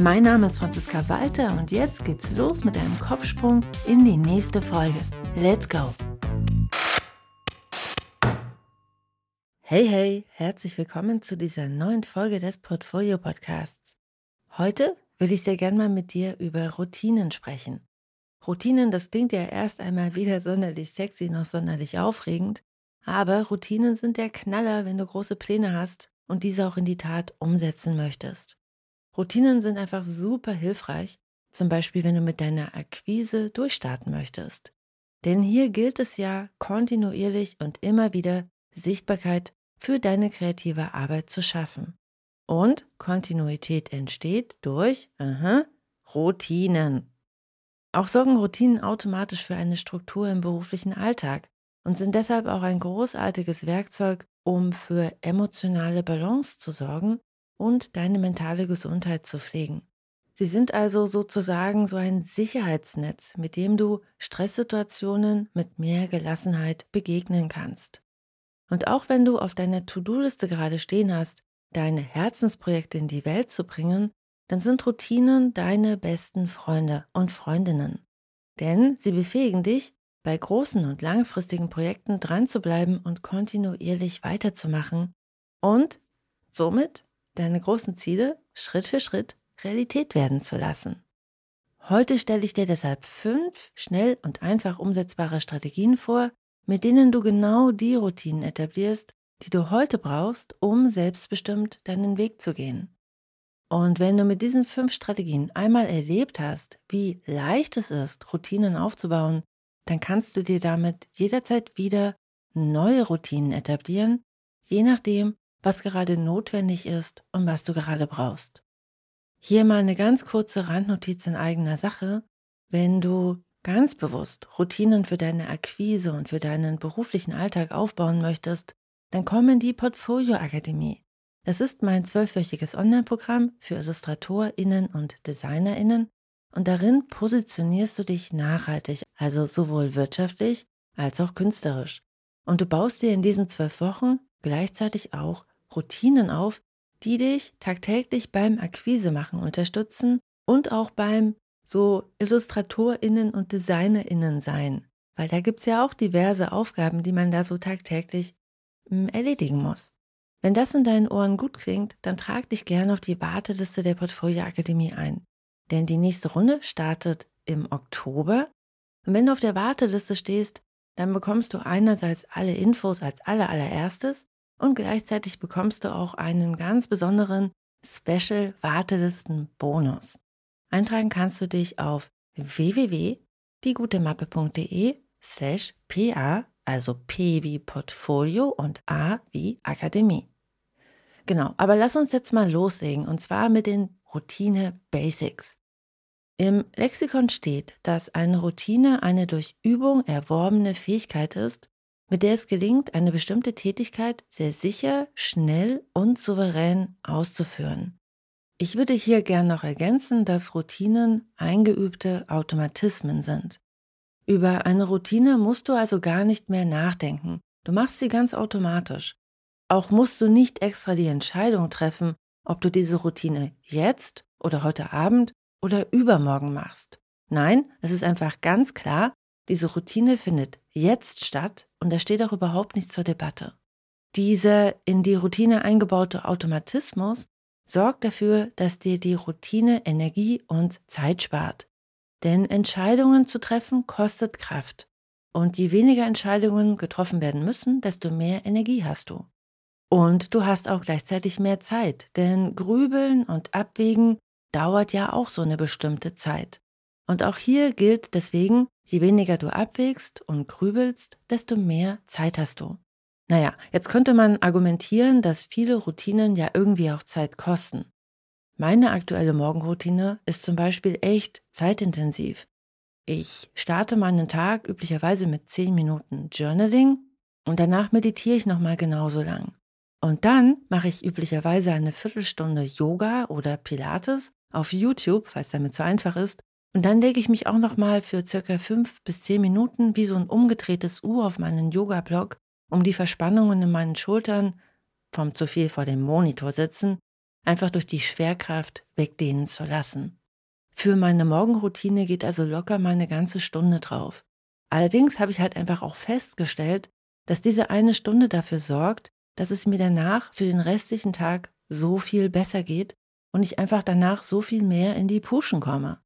Mein Name ist Franziska Walter und jetzt geht's los mit einem Kopfsprung in die nächste Folge. Let's go! Hey, hey, herzlich willkommen zu dieser neuen Folge des Portfolio Podcasts. Heute würde ich sehr gern mal mit dir über Routinen sprechen. Routinen, das klingt ja erst einmal weder sonderlich sexy noch sonderlich aufregend, aber Routinen sind der Knaller, wenn du große Pläne hast und diese auch in die Tat umsetzen möchtest. Routinen sind einfach super hilfreich, zum Beispiel wenn du mit deiner Akquise durchstarten möchtest. Denn hier gilt es ja kontinuierlich und immer wieder Sichtbarkeit für deine kreative Arbeit zu schaffen. Und Kontinuität entsteht durch aha, Routinen. Auch sorgen Routinen automatisch für eine Struktur im beruflichen Alltag und sind deshalb auch ein großartiges Werkzeug, um für emotionale Balance zu sorgen und deine mentale Gesundheit zu pflegen. Sie sind also sozusagen so ein Sicherheitsnetz, mit dem du Stresssituationen mit mehr Gelassenheit begegnen kannst. Und auch wenn du auf deiner To-Do-Liste gerade stehen hast, deine Herzensprojekte in die Welt zu bringen, dann sind Routinen deine besten Freunde und Freundinnen. Denn sie befähigen dich, bei großen und langfristigen Projekten dran zu bleiben und kontinuierlich weiterzumachen und somit deine großen Ziele Schritt für Schritt Realität werden zu lassen. Heute stelle ich dir deshalb fünf schnell und einfach umsetzbare Strategien vor, mit denen du genau die Routinen etablierst, die du heute brauchst, um selbstbestimmt deinen Weg zu gehen. Und wenn du mit diesen fünf Strategien einmal erlebt hast, wie leicht es ist, Routinen aufzubauen, dann kannst du dir damit jederzeit wieder neue Routinen etablieren, je nachdem, was gerade notwendig ist und was du gerade brauchst. Hier mal eine ganz kurze Randnotiz in eigener Sache. Wenn du ganz bewusst Routinen für deine Akquise und für deinen beruflichen Alltag aufbauen möchtest, dann komm in die Portfolio Akademie. Das ist mein zwölfwöchiges Online-Programm für IllustratorInnen und DesignerInnen und darin positionierst du dich nachhaltig, also sowohl wirtschaftlich als auch künstlerisch. Und du baust dir in diesen zwölf Wochen gleichzeitig auch Routinen auf, die dich tagtäglich beim Akquise machen unterstützen und auch beim so IllustratorInnen und DesignerInnen sein. Weil da gibt es ja auch diverse Aufgaben, die man da so tagtäglich hm, erledigen muss. Wenn das in deinen Ohren gut klingt, dann trag dich gerne auf die Warteliste der Portfolio Akademie ein. Denn die nächste Runde startet im Oktober. Und wenn du auf der Warteliste stehst, dann bekommst du einerseits alle Infos als allerallererstes und gleichzeitig bekommst du auch einen ganz besonderen Special Wartelisten Bonus. Eintragen kannst du dich auf www.diegutemappe.de slash pa, also P wie Portfolio und A wie Akademie. Genau, aber lass uns jetzt mal loslegen und zwar mit den Routine Basics. Im Lexikon steht, dass eine Routine eine durch Übung erworbene Fähigkeit ist, mit der es gelingt, eine bestimmte Tätigkeit sehr sicher, schnell und souverän auszuführen. Ich würde hier gern noch ergänzen, dass Routinen eingeübte Automatismen sind. Über eine Routine musst du also gar nicht mehr nachdenken. Du machst sie ganz automatisch. Auch musst du nicht extra die Entscheidung treffen, ob du diese Routine jetzt oder heute Abend oder übermorgen machst. Nein, es ist einfach ganz klar, diese Routine findet jetzt statt und da steht auch überhaupt nichts zur Debatte. Dieser in die Routine eingebaute Automatismus sorgt dafür, dass dir die Routine Energie und Zeit spart. Denn Entscheidungen zu treffen kostet Kraft. Und je weniger Entscheidungen getroffen werden müssen, desto mehr Energie hast du. Und du hast auch gleichzeitig mehr Zeit, denn Grübeln und Abwägen dauert ja auch so eine bestimmte Zeit. Und auch hier gilt deswegen, je weniger du abwägst und grübelst, desto mehr Zeit hast du. Naja, jetzt könnte man argumentieren, dass viele Routinen ja irgendwie auch Zeit kosten. Meine aktuelle Morgenroutine ist zum Beispiel echt zeitintensiv. Ich starte meinen Tag üblicherweise mit 10 Minuten Journaling und danach meditiere ich nochmal genauso lang. Und dann mache ich üblicherweise eine Viertelstunde Yoga oder Pilates auf YouTube, es damit so einfach ist. Und dann lege ich mich auch nochmal für circa 5 bis 10 Minuten wie so ein umgedrehtes U auf meinen Yoga-Block, um die Verspannungen in meinen Schultern vom zu viel vor dem Monitor sitzen einfach durch die Schwerkraft wegdehnen zu lassen. Für meine Morgenroutine geht also locker mal eine ganze Stunde drauf. Allerdings habe ich halt einfach auch festgestellt, dass diese eine Stunde dafür sorgt, dass es mir danach für den restlichen Tag so viel besser geht und ich einfach danach so viel mehr in die Puschen komme.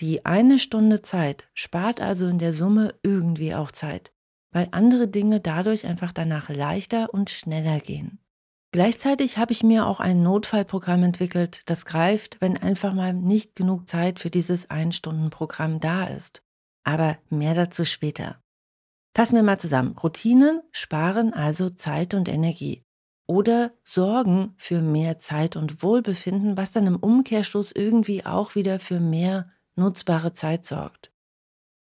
Die eine Stunde Zeit spart also in der Summe irgendwie auch Zeit, weil andere Dinge dadurch einfach danach leichter und schneller gehen. Gleichzeitig habe ich mir auch ein Notfallprogramm entwickelt, das greift, wenn einfach mal nicht genug Zeit für dieses Ein-Stunden-Programm da ist. Aber mehr dazu später. Fassen wir mal zusammen. Routinen sparen also Zeit und Energie oder sorgen für mehr Zeit und Wohlbefinden, was dann im Umkehrschluss irgendwie auch wieder für mehr nutzbare Zeit sorgt.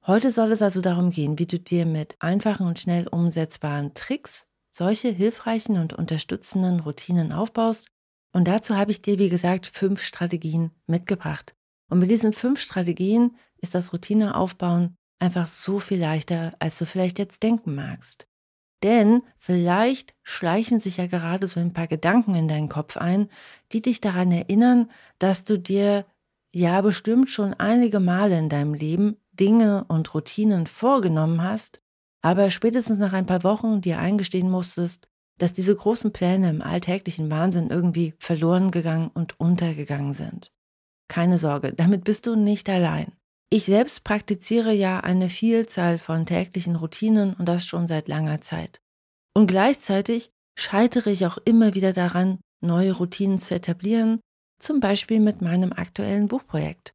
Heute soll es also darum gehen, wie du dir mit einfachen und schnell umsetzbaren Tricks solche hilfreichen und unterstützenden Routinen aufbaust. Und dazu habe ich dir, wie gesagt, fünf Strategien mitgebracht. Und mit diesen fünf Strategien ist das Routineaufbauen einfach so viel leichter, als du vielleicht jetzt denken magst. Denn vielleicht schleichen sich ja gerade so ein paar Gedanken in deinen Kopf ein, die dich daran erinnern, dass du dir ja bestimmt schon einige Male in deinem Leben Dinge und Routinen vorgenommen hast, aber spätestens nach ein paar Wochen dir eingestehen musstest, dass diese großen Pläne im alltäglichen Wahnsinn irgendwie verloren gegangen und untergegangen sind. Keine Sorge, damit bist du nicht allein. Ich selbst praktiziere ja eine Vielzahl von täglichen Routinen und das schon seit langer Zeit. Und gleichzeitig scheitere ich auch immer wieder daran, neue Routinen zu etablieren, zum Beispiel mit meinem aktuellen Buchprojekt.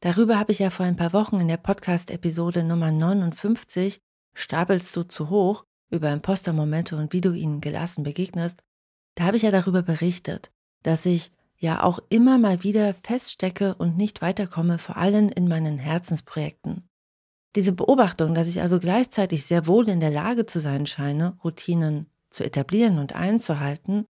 Darüber habe ich ja vor ein paar Wochen in der Podcast-Episode Nummer 59 Stapelst du zu hoch über Impostermomente und wie du ihnen gelassen begegnest, da habe ich ja darüber berichtet, dass ich ja auch immer mal wieder feststecke und nicht weiterkomme, vor allem in meinen Herzensprojekten. Diese Beobachtung, dass ich also gleichzeitig sehr wohl in der Lage zu sein scheine, Routinen zu etablieren und einzuhalten,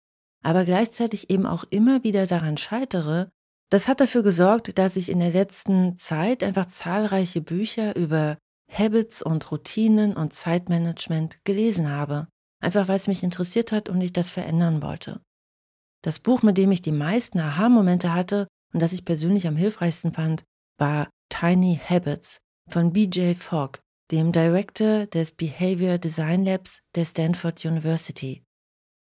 aber gleichzeitig eben auch immer wieder daran scheitere, das hat dafür gesorgt, dass ich in der letzten Zeit einfach zahlreiche Bücher über Habits und Routinen und Zeitmanagement gelesen habe, einfach weil es mich interessiert hat und ich das verändern wollte. Das Buch, mit dem ich die meisten Aha-Momente hatte und das ich persönlich am hilfreichsten fand, war Tiny Habits von BJ Fogg, dem Director des Behavior Design Labs der Stanford University.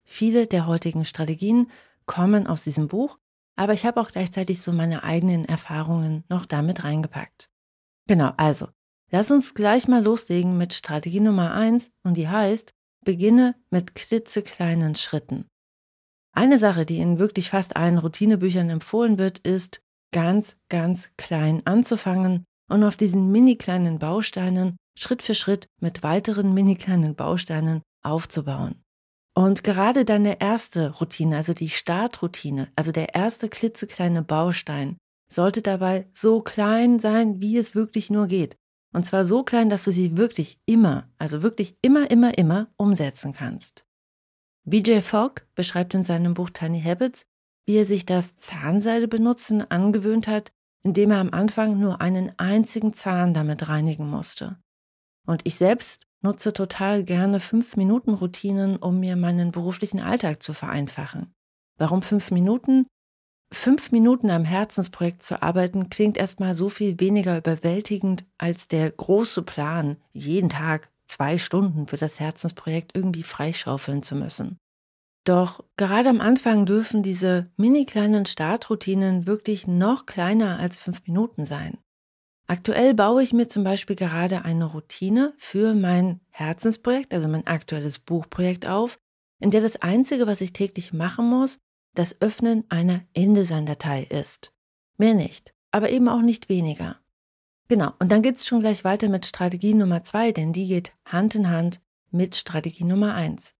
Viele der heutigen Strategien kommen aus diesem Buch, aber ich habe auch gleichzeitig so meine eigenen Erfahrungen noch damit reingepackt. Genau, also Lass uns gleich mal loslegen mit Strategie Nummer eins und die heißt, beginne mit klitzekleinen Schritten. Eine Sache, die in wirklich fast allen Routinebüchern empfohlen wird, ist, ganz, ganz klein anzufangen und auf diesen mini kleinen Bausteinen Schritt für Schritt mit weiteren mini kleinen Bausteinen aufzubauen. Und gerade deine erste Routine, also die Startroutine, also der erste klitzekleine Baustein, sollte dabei so klein sein, wie es wirklich nur geht. Und zwar so klein, dass du sie wirklich immer, also wirklich immer, immer, immer umsetzen kannst. BJ Fogg beschreibt in seinem Buch Tiny Habits, wie er sich das Zahnseide-Benutzen angewöhnt hat, indem er am Anfang nur einen einzigen Zahn damit reinigen musste. Und ich selbst nutze total gerne 5-Minuten-Routinen, um mir meinen beruflichen Alltag zu vereinfachen. Warum 5 Minuten? Fünf Minuten am Herzensprojekt zu arbeiten klingt erstmal so viel weniger überwältigend als der große Plan, jeden Tag zwei Stunden für das Herzensprojekt irgendwie freischaufeln zu müssen. Doch gerade am Anfang dürfen diese mini kleinen Startroutinen wirklich noch kleiner als fünf Minuten sein. Aktuell baue ich mir zum Beispiel gerade eine Routine für mein Herzensprojekt, also mein aktuelles Buchprojekt auf, in der das Einzige, was ich täglich machen muss, das Öffnen einer InDesign-Datei ist. Mehr nicht, aber eben auch nicht weniger. Genau, und dann geht es schon gleich weiter mit Strategie Nummer zwei, denn die geht Hand in Hand mit Strategie Nummer eins.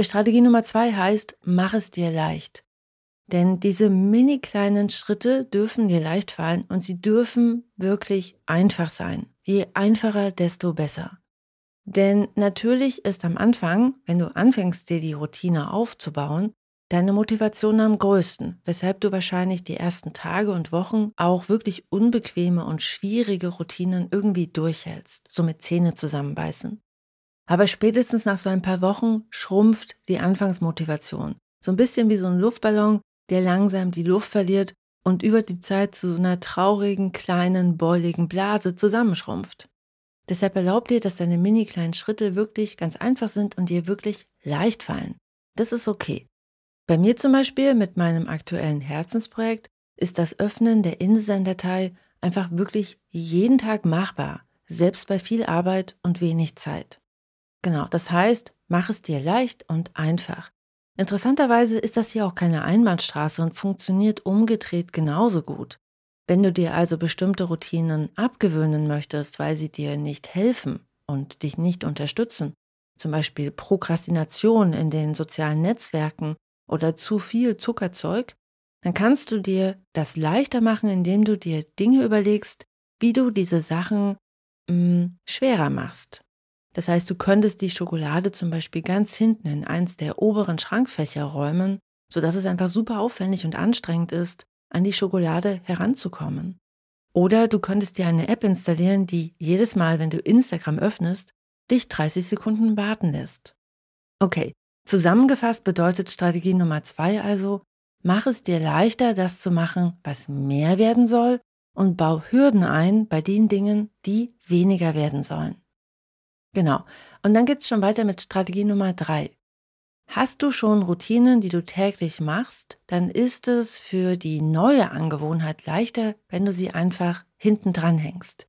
Strategie Nummer zwei heißt, mach es dir leicht. Denn diese mini kleinen Schritte dürfen dir leicht fallen und sie dürfen wirklich einfach sein. Je einfacher, desto besser. Denn natürlich ist am Anfang, wenn du anfängst, dir die Routine aufzubauen, deine Motivation am größten, weshalb du wahrscheinlich die ersten Tage und Wochen auch wirklich unbequeme und schwierige Routinen irgendwie durchhältst, so mit Zähne zusammenbeißen. Aber spätestens nach so ein paar Wochen schrumpft die Anfangsmotivation. So ein bisschen wie so ein Luftballon, der langsam die Luft verliert und über die Zeit zu so einer traurigen, kleinen, beuligen Blase zusammenschrumpft. Deshalb erlaub dir, dass deine mini kleinen Schritte wirklich ganz einfach sind und dir wirklich leicht fallen. Das ist okay. Bei mir zum Beispiel mit meinem aktuellen Herzensprojekt ist das Öffnen der InDesign-Datei einfach wirklich jeden Tag machbar, selbst bei viel Arbeit und wenig Zeit. Genau, das heißt, mach es dir leicht und einfach. Interessanterweise ist das hier auch keine Einbahnstraße und funktioniert umgedreht genauso gut. Wenn du dir also bestimmte Routinen abgewöhnen möchtest, weil sie dir nicht helfen und dich nicht unterstützen, zum Beispiel Prokrastination in den sozialen Netzwerken oder zu viel Zuckerzeug, dann kannst du dir das leichter machen, indem du dir Dinge überlegst, wie du diese Sachen mh, mm, schwerer machst. Das heißt, du könntest die Schokolade zum Beispiel ganz hinten in eins der oberen Schrankfächer räumen, sodass es einfach super aufwendig und anstrengend ist, an die Schokolade heranzukommen. Oder du könntest dir eine App installieren, die jedes Mal, wenn du Instagram öffnest, dich 30 Sekunden warten lässt. Okay, zusammengefasst bedeutet Strategie Nummer zwei also, mach es dir leichter, das zu machen, was mehr werden soll und bau Hürden ein bei den Dingen, die weniger werden sollen. Genau. Und dann geht's schon weiter mit Strategie Nummer drei. Hast du schon Routinen, die du täglich machst, dann ist es für die neue Angewohnheit leichter, wenn du sie einfach hinten dran hängst.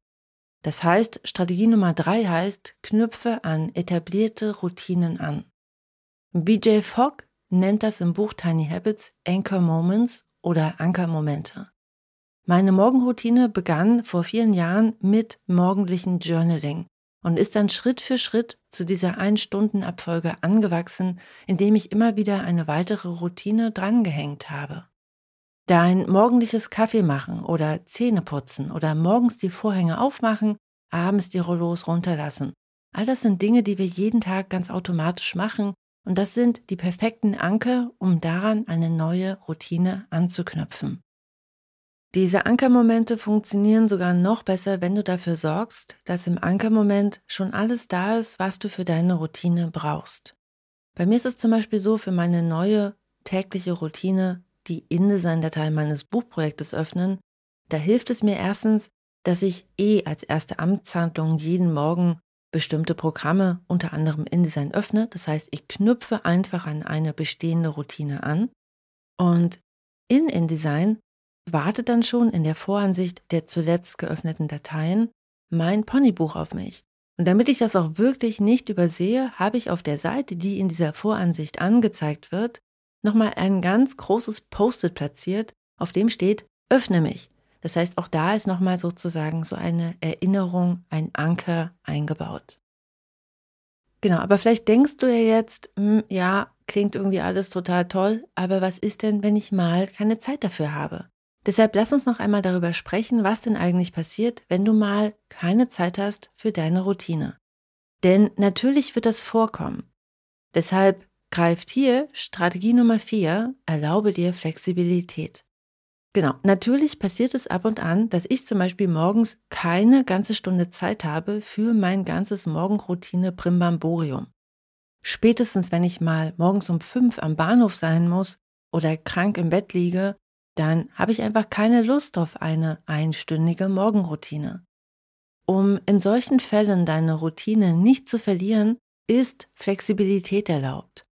Das heißt, Strategie Nummer drei heißt, knüpfe an etablierte Routinen an. BJ Fogg nennt das im Buch Tiny Habits Anchor Moments oder Ankermomente. Meine Morgenroutine begann vor vielen Jahren mit morgendlichen Journaling und ist dann Schritt für Schritt zu dieser Ein-Stunden-Abfolge angewachsen, indem ich immer wieder eine weitere Routine drangehängt habe. Dein morgendliches Kaffee machen oder Zähne putzen oder morgens die Vorhänge aufmachen, abends die Rollos runterlassen. All das sind Dinge, die wir jeden Tag ganz automatisch machen und das sind die perfekten Anker, um daran eine neue Routine anzuknüpfen. Diese Ankermomente funktionieren sogar noch besser, wenn du dafür sorgst, dass im Ankermoment schon alles da ist, was du für deine Routine brauchst. Bei mir ist es zum Beispiel so, für meine neue tägliche Routine, die InDesign-Datei meines Buchprojektes öffnen, da hilft es mir erstens, dass ich eh als erste Amtshandlung jeden Morgen bestimmte Programme, unter anderem InDesign, öffne. Das heißt, ich knüpfe einfach an eine bestehende Routine an. Und in InDesign wartet dann schon in der Voransicht der zuletzt geöffneten Dateien mein Ponybuch auf mich. Und damit ich das auch wirklich nicht übersehe, habe ich auf der Seite, die in dieser Voransicht angezeigt wird, nochmal ein ganz großes Post-it platziert, auf dem steht, öffne mich. Das heißt, auch da ist nochmal sozusagen so eine Erinnerung, ein Anker eingebaut. Genau, aber vielleicht denkst du ja jetzt, hm, ja, klingt irgendwie alles total toll, aber was ist denn, wenn ich mal keine Zeit dafür habe? Deshalb lass uns noch einmal darüber sprechen, was denn eigentlich passiert, wenn du mal keine Zeit hast für deine Routine. Denn natürlich wird das vorkommen. Deshalb greift hier Strategie Nummer 4, erlaube dir Flexibilität. Genau, natürlich passiert es ab und an, dass ich zum Beispiel morgens keine ganze Stunde Zeit habe für mein ganzes Morgenroutine Primbamborium. Spätestens wenn ich mal morgens um fünf am Bahnhof sein muss oder krank im Bett liege dann habe ich einfach keine Lust auf eine einstündige Morgenroutine. Um in solchen Fällen deine Routine nicht zu verlieren, ist Flexibilität erlaubt.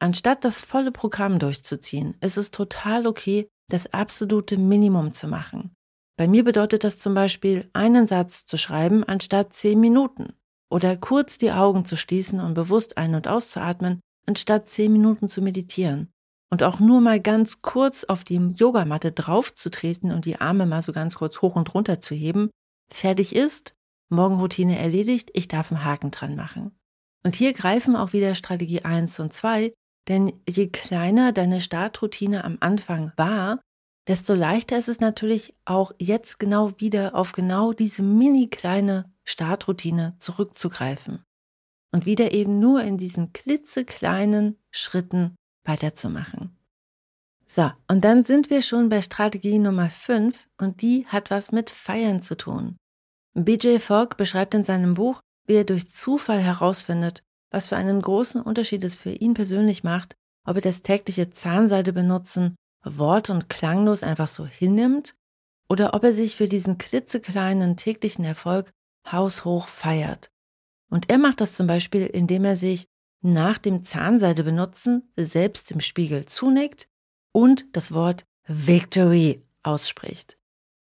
Anstatt das volle Programm durchzuziehen, ist es total okay, das absolute Minimum zu machen. Bei mir bedeutet das zum Beispiel, einen Satz zu schreiben anstatt zehn Minuten oder kurz die Augen zu schließen und bewusst ein- und auszuatmen, anstatt zehn Minuten zu meditieren und auch nur mal ganz kurz auf die Yogamatte draufzutreten und die Arme mal so ganz kurz hoch und runter zu heben, fertig ist, Morgenroutine erledigt, ich darf einen Haken dran machen. Und hier greifen auch wieder Strategie 1 und 2, Denn je kleiner deine Startroutine am Anfang war, desto leichter ist es natürlich auch jetzt genau wieder auf genau diese mini kleine Startroutine zurückzugreifen und wieder eben nur in diesen klitzekleinen Schritten weiterzumachen. So, und dann sind wir schon bei Strategie Nummer 5 und die hat was mit Feiern zu tun. BJ Fogg beschreibt in seinem Buch, wie er durch Zufall herausfindet, was für einen großen Unterschied es für ihn persönlich macht, ob er das tägliche Zahnseide benutzen, wort- und klanglos einfach so hinnimmt oder ob er sich für diesen klitzekleinen täglichen Erfolg haushoch feiert. Und er macht das zum Beispiel, indem er sich nach dem Zahnseide benutzen selbst im Spiegel zunickt und das Wort Victory ausspricht.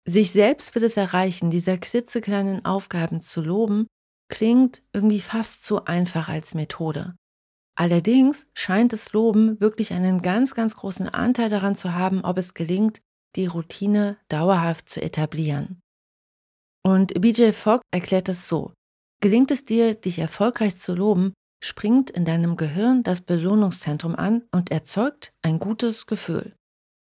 Sich selbst für das Erreichen dieser klitzekleinen Aufgaben zu loben, klingt irgendwie fast zu einfach als Methode. Allerdings scheint das Loben wirklich einen ganz, ganz großen Anteil daran zu haben, ob es gelingt, die Routine dauerhaft zu etablieren. Und BJ Fogg erklärt das so. Gelingt es dir, dich erfolgreich zu loben, springt in deinem Gehirn das Belohnungszentrum an und erzeugt ein gutes Gefühl.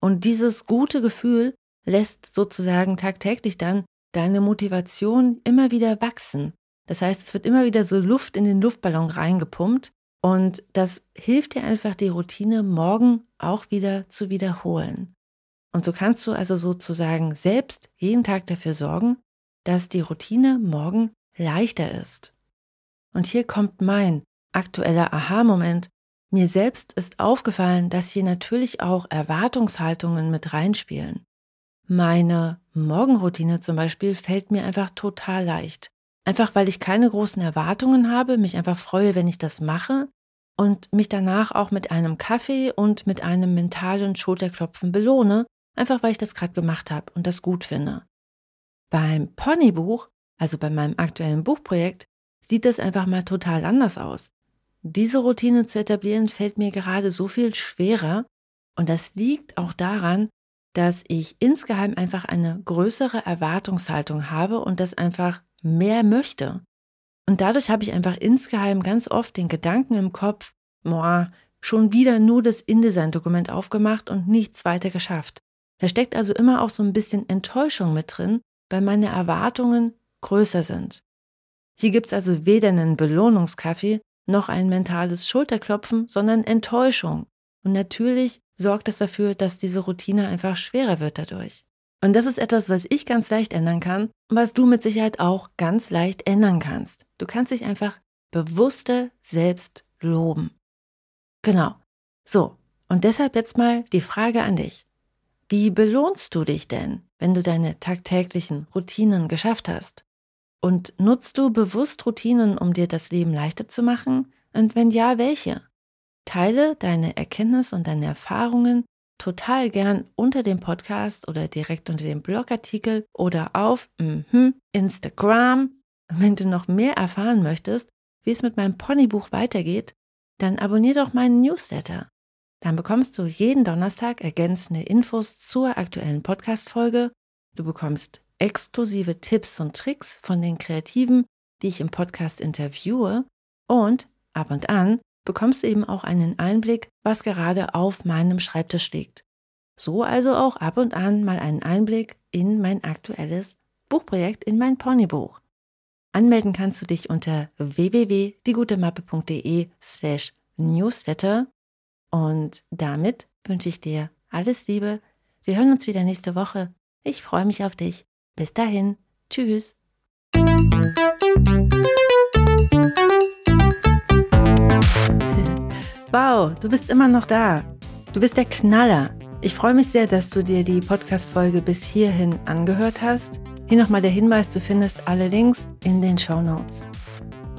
Und dieses gute Gefühl lässt sozusagen tagtäglich dann deine Motivation immer wieder wachsen. Das heißt, es wird immer wieder so Luft in den Luftballon reingepumpt und das hilft dir einfach, die Routine morgen auch wieder zu wiederholen. Und so kannst du also sozusagen selbst jeden Tag dafür sorgen, dass die Routine morgen leichter ist. Und hier kommt mein aktueller Aha-Moment. Mir selbst ist aufgefallen, dass hier natürlich auch Erwartungshaltungen mit reinspielen. Meine Morgenroutine zum Beispiel fällt mir einfach total leicht. Einfach weil ich keine großen Erwartungen habe, mich einfach freue, wenn ich das mache und mich danach auch mit einem Kaffee und mit einem mentalen Schulterklopfen belohne, einfach weil ich das gerade gemacht habe und das gut finde. Beim Ponybuch, also bei meinem aktuellen Buchprojekt, sieht das einfach mal total anders aus. Diese Routine zu etablieren fällt mir gerade so viel schwerer und das liegt auch daran, dass ich insgeheim einfach eine größere Erwartungshaltung habe und das einfach mehr möchte. Und dadurch habe ich einfach insgeheim ganz oft den Gedanken im Kopf, boah, schon wieder nur das InDesign-Dokument aufgemacht und nichts weiter geschafft. Da steckt also immer auch so ein bisschen Enttäuschung mit drin, weil meine Erwartungen größer sind. Hier gibt es also weder einen Belohnungskaffee noch ein mentales Schulterklopfen, sondern Enttäuschung. Und natürlich sorgt das dafür, dass diese Routine einfach schwerer wird dadurch. Und das ist etwas, was ich ganz leicht ändern kann was du mit Sicherheit auch ganz leicht ändern kannst. Du kannst dich einfach bewusster selbst loben. Genau. So, und deshalb jetzt mal die Frage an dich. Wie belohnst du dich denn, wenn du deine tagtäglichen Routinen geschafft hast? Und nutzt du bewusst Routinen, um dir das Leben leichter zu machen? Und wenn ja, welche? Teile deine Erkenntnisse und deine Erfahrungen total gern unter dem Podcast oder direkt unter dem Blogartikel oder auf mm, Instagram. Wenn du noch mehr erfahren möchtest, wie es mit meinem Ponybuch weitergeht, dann abonnier doch meinen Newsletter. Dann bekommst du jeden Donnerstag ergänzende Infos zur aktuellen Podcast-Folge. Du bekommst exklusive Tipps und Tricks von den Kreativen, die ich im Podcast interviewe. Und ab und an bekommst du eben auch einen Einblick, was gerade auf meinem Schreibtisch liegt. So also auch ab und an mal einen Einblick in mein aktuelles Buchprojekt, in mein Ponybuch. Anmelden kannst du dich unter www.diegutemappe.de slash newsletter und damit wünsche ich dir alles Liebe. Wir hören uns wieder nächste Woche. Ich freue mich auf dich. Bis dahin. Tschüss. Wow, du bist immer noch da. Du bist der Knaller. Ich freue mich sehr, dass du dir die Podcast-Folge bis hierhin angehört hast. Hier nochmal der Hinweis, du findest alle Links in den Show Notes.